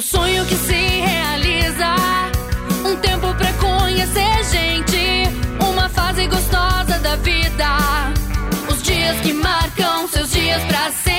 O sonho que se realiza. Um tempo pra conhecer gente. Uma fase gostosa da vida. Os dias que marcam seus dias pra sempre.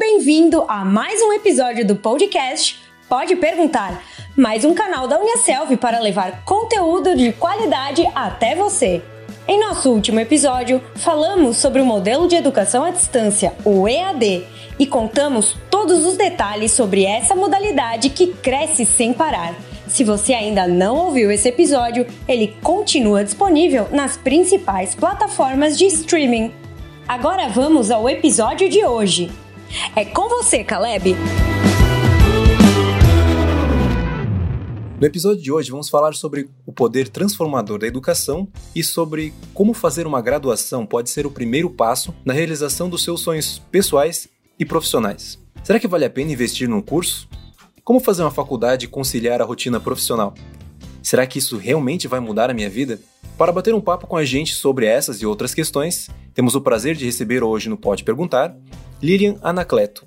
Bem-vindo a mais um episódio do podcast Pode Perguntar, mais um canal da Uniaselv para levar conteúdo de qualidade até você. Em nosso último episódio, falamos sobre o modelo de educação à distância, o EAD, e contamos todos os detalhes sobre essa modalidade que cresce sem parar. Se você ainda não ouviu esse episódio, ele continua disponível nas principais plataformas de streaming. Agora vamos ao episódio de hoje. É com você, Caleb! No episódio de hoje, vamos falar sobre o poder transformador da educação e sobre como fazer uma graduação pode ser o primeiro passo na realização dos seus sonhos pessoais e profissionais. Será que vale a pena investir num curso? Como fazer uma faculdade e conciliar a rotina profissional? Será que isso realmente vai mudar a minha vida? Para bater um papo com a gente sobre essas e outras questões, temos o prazer de receber hoje no Pode Perguntar Lilian Anacleto.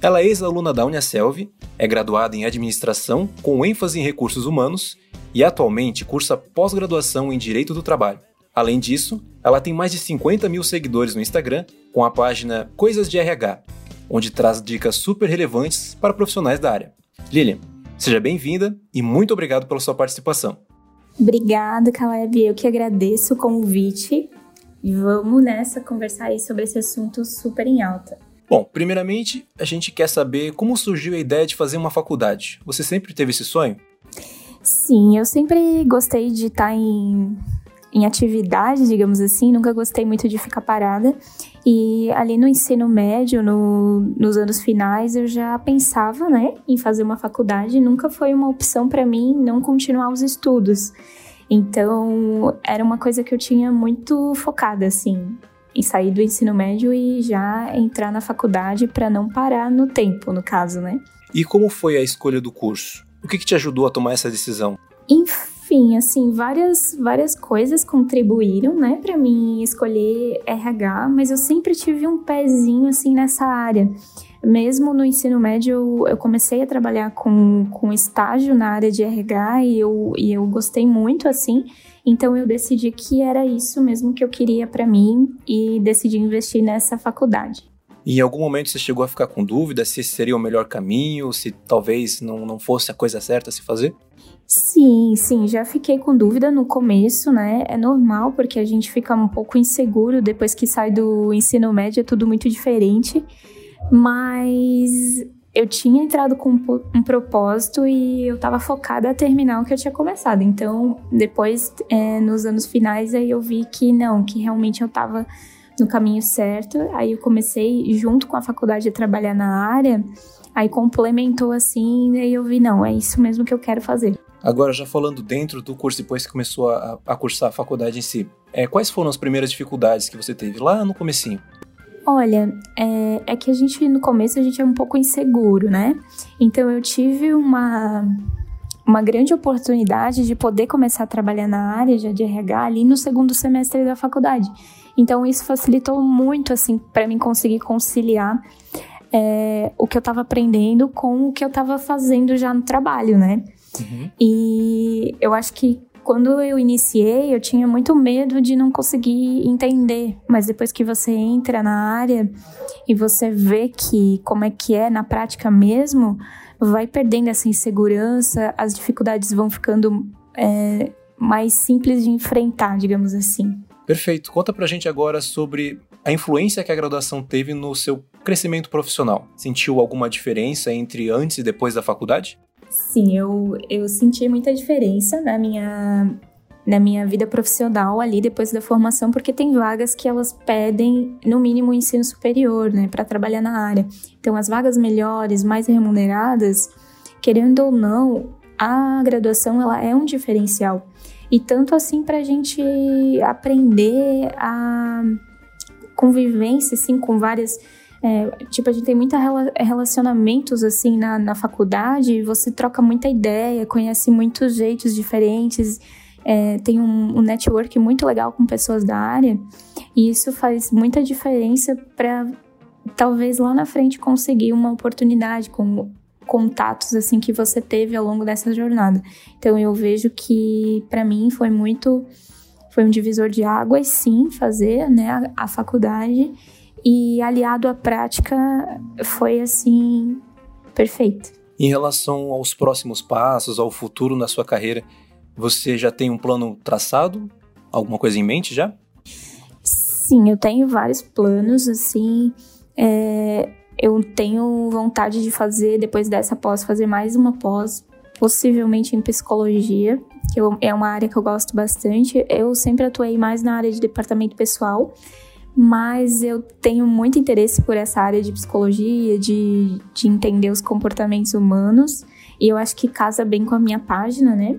Ela é ex-aluna da Uniaselv, é graduada em Administração com ênfase em Recursos Humanos e atualmente cursa pós-graduação em Direito do Trabalho. Além disso, ela tem mais de 50 mil seguidores no Instagram com a página Coisas de RH, onde traz dicas super relevantes para profissionais da área. Lilian, seja bem-vinda e muito obrigado pela sua participação. Obrigada, Caleb. Eu que agradeço o convite. E vamos nessa conversar aí sobre esse assunto super em alta. Bom, primeiramente, a gente quer saber como surgiu a ideia de fazer uma faculdade. Você sempre teve esse sonho? Sim, eu sempre gostei de estar em, em atividade, digamos assim, nunca gostei muito de ficar parada. E ali no ensino médio, no, nos anos finais, eu já pensava, né, em fazer uma faculdade. Nunca foi uma opção para mim não continuar os estudos. Então, era uma coisa que eu tinha muito focada, assim sair do ensino médio e já entrar na faculdade para não parar no tempo, no caso, né? E como foi a escolha do curso? O que, que te ajudou a tomar essa decisão? Enfim, assim, várias, várias coisas contribuíram, né, para mim escolher RH, mas eu sempre tive um pezinho, assim, nessa área. Mesmo no ensino médio, eu, eu comecei a trabalhar com, com estágio na área de RH e eu, e eu gostei muito, assim, então eu decidi que era isso mesmo que eu queria para mim e decidi investir nessa faculdade. E em algum momento você chegou a ficar com dúvida se esse seria o melhor caminho, se talvez não, não fosse a coisa certa a se fazer? Sim, sim, já fiquei com dúvida no começo, né? É normal porque a gente fica um pouco inseguro depois que sai do ensino médio, é tudo muito diferente. Mas eu tinha entrado com um propósito e eu estava focada a terminar o que eu tinha começado. Então, depois, é, nos anos finais, aí eu vi que não, que realmente eu estava no caminho certo. Aí eu comecei, junto com a faculdade, a trabalhar na área. Aí complementou assim, e eu vi, não, é isso mesmo que eu quero fazer. Agora, já falando dentro do curso, depois que começou a, a cursar a faculdade em si, é, quais foram as primeiras dificuldades que você teve lá no comecinho? Olha, é, é, que a gente, no começo, a gente é um pouco inseguro, né? Então, eu tive uma, uma grande oportunidade de poder começar a trabalhar na área de RH ali no segundo semestre da faculdade. Então, isso facilitou muito, assim, para mim conseguir conciliar é, o que eu estava aprendendo com o que eu estava fazendo já no trabalho, né? Uhum. E eu acho que quando eu iniciei, eu tinha muito medo de não conseguir entender, mas depois que você entra na área e você vê que como é que é na prática mesmo, vai perdendo essa insegurança, as dificuldades vão ficando é, mais simples de enfrentar, digamos assim. Perfeito. Conta pra gente agora sobre a influência que a graduação teve no seu crescimento profissional. Sentiu alguma diferença entre antes e depois da faculdade? Sim, eu, eu senti muita diferença na minha, na minha vida profissional ali depois da formação, porque tem vagas que elas pedem, no mínimo, ensino superior, né, para trabalhar na área. Então, as vagas melhores, mais remuneradas, querendo ou não, a graduação ela é um diferencial. E tanto assim para a gente aprender a convivência assim, com várias É, tipo, a gente tem muitos relacionamentos, assim, na, na faculdade, você troca muita ideia, conhece muitos jeitos diferentes, é, tem um, um network muito legal com pessoas da área, e isso faz muita diferença para talvez lá na frente conseguir uma oportunidade com contatos assim que você teve ao longo dessa jornada. Então eu vejo que para mim foi muito foi um divisor de águas, sim, fazer né, a, a faculdade e aliado à prática foi assim perfeito. Em relação aos próximos passos, ao futuro na sua carreira, você já tem um plano traçado? Alguma coisa em mente já? Sim, eu tenho vários planos, assim. É, eu tenho vontade de fazer, depois dessa pós, fazer mais uma pós, possivelmente em psicologia, que eu, é uma área que eu gosto bastante. Eu sempre atuei mais na área de departamento pessoal, mas eu tenho muito interesse por essa área de psicologia, de, de entender os comportamentos humanos, e eu acho que casa bem com a minha página, né?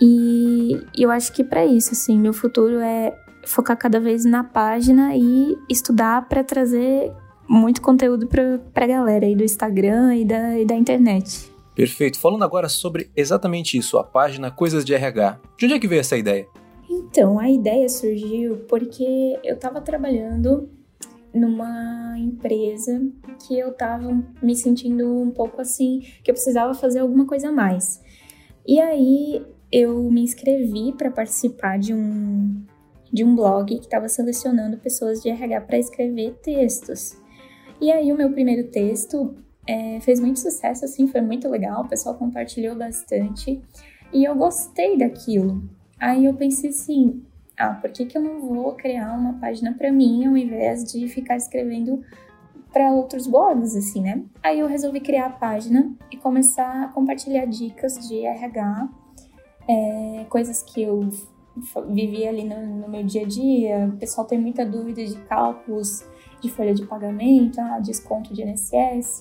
E eu acho que para isso, assim, meu futuro é focar cada vez na página e estudar para trazer muito conteúdo para a galera aí do Instagram e da, e da internet. Perfeito. Falando agora sobre exatamente isso, a página Coisas de RH. De onde é que veio essa ideia? Então, a ideia surgiu porque eu estava trabalhando numa empresa que eu estava me sentindo um pouco assim, que eu precisava fazer alguma coisa a mais. E aí eu me inscrevi para participar de um de um blog que estava selecionando pessoas de RH para escrever textos. E aí o meu primeiro texto é, fez muito sucesso, assim, foi muito legal, o pessoal compartilhou bastante e eu gostei daquilo. Aí eu pensei assim, ah, por que, que eu não vou criar uma página para mim ao invés de ficar escrevendo para outros blogs, assim, né? Aí eu resolvi criar a página e começar a compartilhar dicas de RH, é, coisas que eu vivi ali no, no, meu dia a dia. O pessoal tem muita dúvida de cálculos de folha de pagamento, ah, desconto de INSS,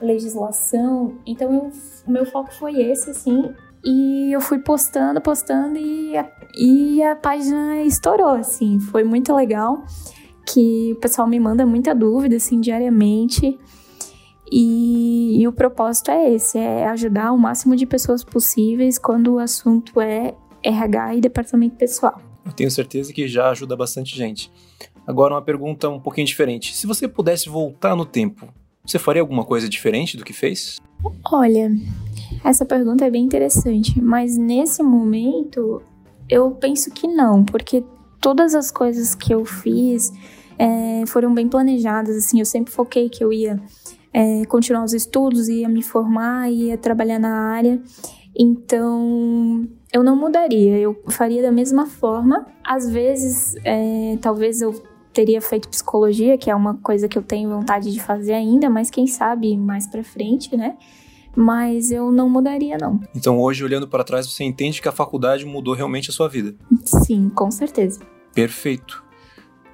legislação. Então, o meu foco foi esse, assim, e eu fui postando, postando e a, e a página estourou, assim. Foi muito legal que o pessoal me manda muita dúvida, assim, diariamente. E, e, o propósito é esse, é ajudar o máximo de pessoas possíveis quando o assunto é RH e departamento pessoal. Eu tenho certeza que já ajuda bastante gente. Agora, uma pergunta um pouquinho diferente. Se você pudesse voltar no tempo, você faria alguma coisa diferente do que fez? Olha, essa pergunta é bem interessante, mas nesse momento eu penso que não, porque todas as coisas que eu fiz é, foram bem planejadas. Assim, eu sempre foquei que eu ia é, continuar os estudos, ia me formar, ia trabalhar na área. Então, eu não mudaria, eu faria da mesma forma. Às vezes, é, talvez eu teria feito psicologia, que é uma coisa que eu tenho vontade de fazer ainda, mas quem sabe mais para frente, né? Mas eu não mudaria não. Então hoje olhando para trás você entende que a faculdade mudou realmente a sua vida? Sim, com certeza. Perfeito.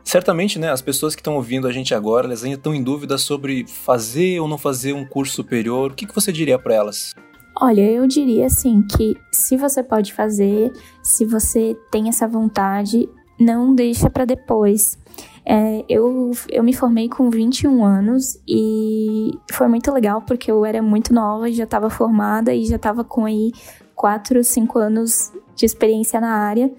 Certamente, né, as pessoas que estão ouvindo a gente agora, elas ainda estão em dúvida sobre fazer ou não fazer um curso superior. O que, que você diria para elas? Olha, eu diria assim que se você pode fazer, se você tem essa vontade, não deixa para depois. É, eu, eu me formei com 21 anos e foi muito legal porque eu era muito nova já estava formada e já estava com aí 4, 5 anos de experiência na área.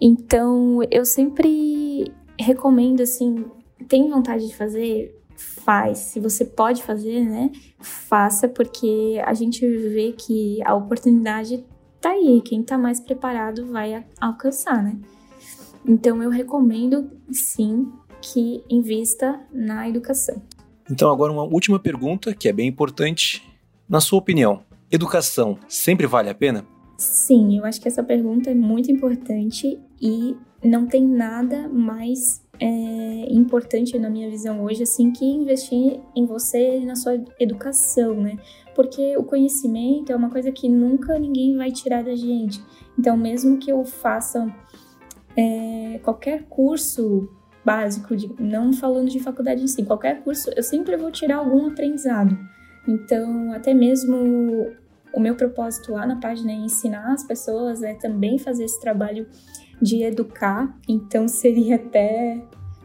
Então eu sempre recomendo assim, tem vontade de fazer? Faz. Se você pode fazer, né? Faça, porque a gente vê que a oportunidade tá aí. Quem tá mais preparado vai alcançar, né? Então eu recomendo sim que invista na educação. Então agora uma última pergunta que é bem importante. Na sua opinião, educação sempre vale a pena? Sim, eu acho que essa pergunta é muito importante e não tem nada mais é, importante na minha visão hoje assim que investir em você e na sua educação, né? Porque o conhecimento é uma coisa que nunca ninguém vai tirar da gente. Então, mesmo que eu faça é, qualquer curso básico, de, não falando de faculdade em si, qualquer curso, eu sempre vou tirar algum aprendizado. Então, até mesmo o meu propósito lá na página é ensinar as pessoas, é também fazer esse trabalho de educar, então seria até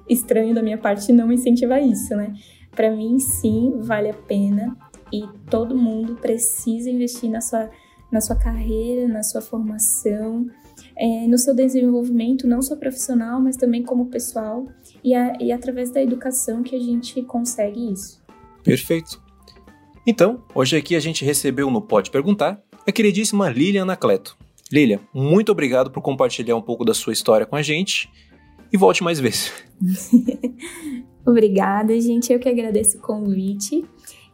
estranho da minha parte não incentivar isso, né? para mim, sim, vale a pena e todo mundo precisa investir na sua, na sua carreira, na sua formação, é, no seu desenvolvimento, não só profissional, mas também como pessoal, e, a, e através da educação que a gente consegue isso. Perfeito. Então, hoje aqui a gente recebeu no Pode Perguntar a queridíssima Lilian Anacleto. Lilia, muito obrigado por compartilhar um pouco da sua história com a gente e volte mais vezes. Obrigada, gente. Eu que agradeço o convite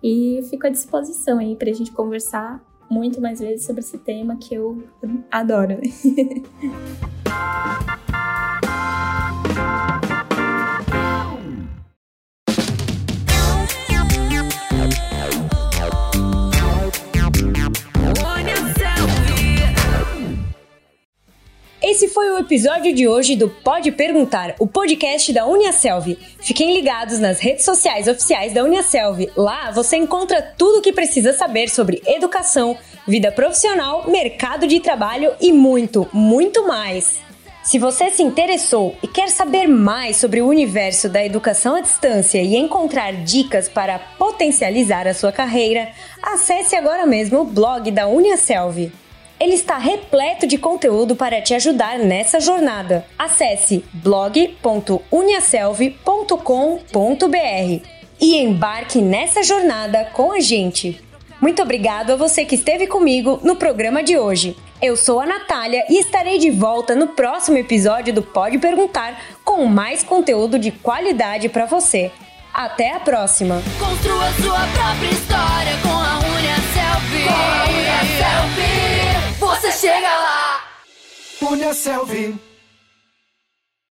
e fico à disposição aí para a gente conversar muito mais vezes sobre esse tema que eu adoro. Esse foi o episódio de hoje do Pode Perguntar, o podcast da Uniaselv. Fiquem ligados nas redes sociais oficiais da Uniaselv. Lá você encontra tudo o que precisa saber sobre educação, vida profissional, mercado de trabalho e muito, muito mais. Se você se interessou e quer saber mais sobre o universo da educação à distância e encontrar dicas para potencializar a sua carreira, acesse agora mesmo o blog da Uniaselv. Ele está repleto de conteúdo para te ajudar nessa jornada. Acesse blog.uniaselv.com.br e embarque nessa jornada com a gente. Muito obrigado a você que esteve comigo no programa de hoje. Eu sou a Natália e estarei de volta no próximo episódio do Pode Perguntar com mais conteúdo de qualidade para você. Até a próxima! Construa sua própria história com a Unia Selfie. Com a Unia Selfie. Você chega lá. Unia Selvi.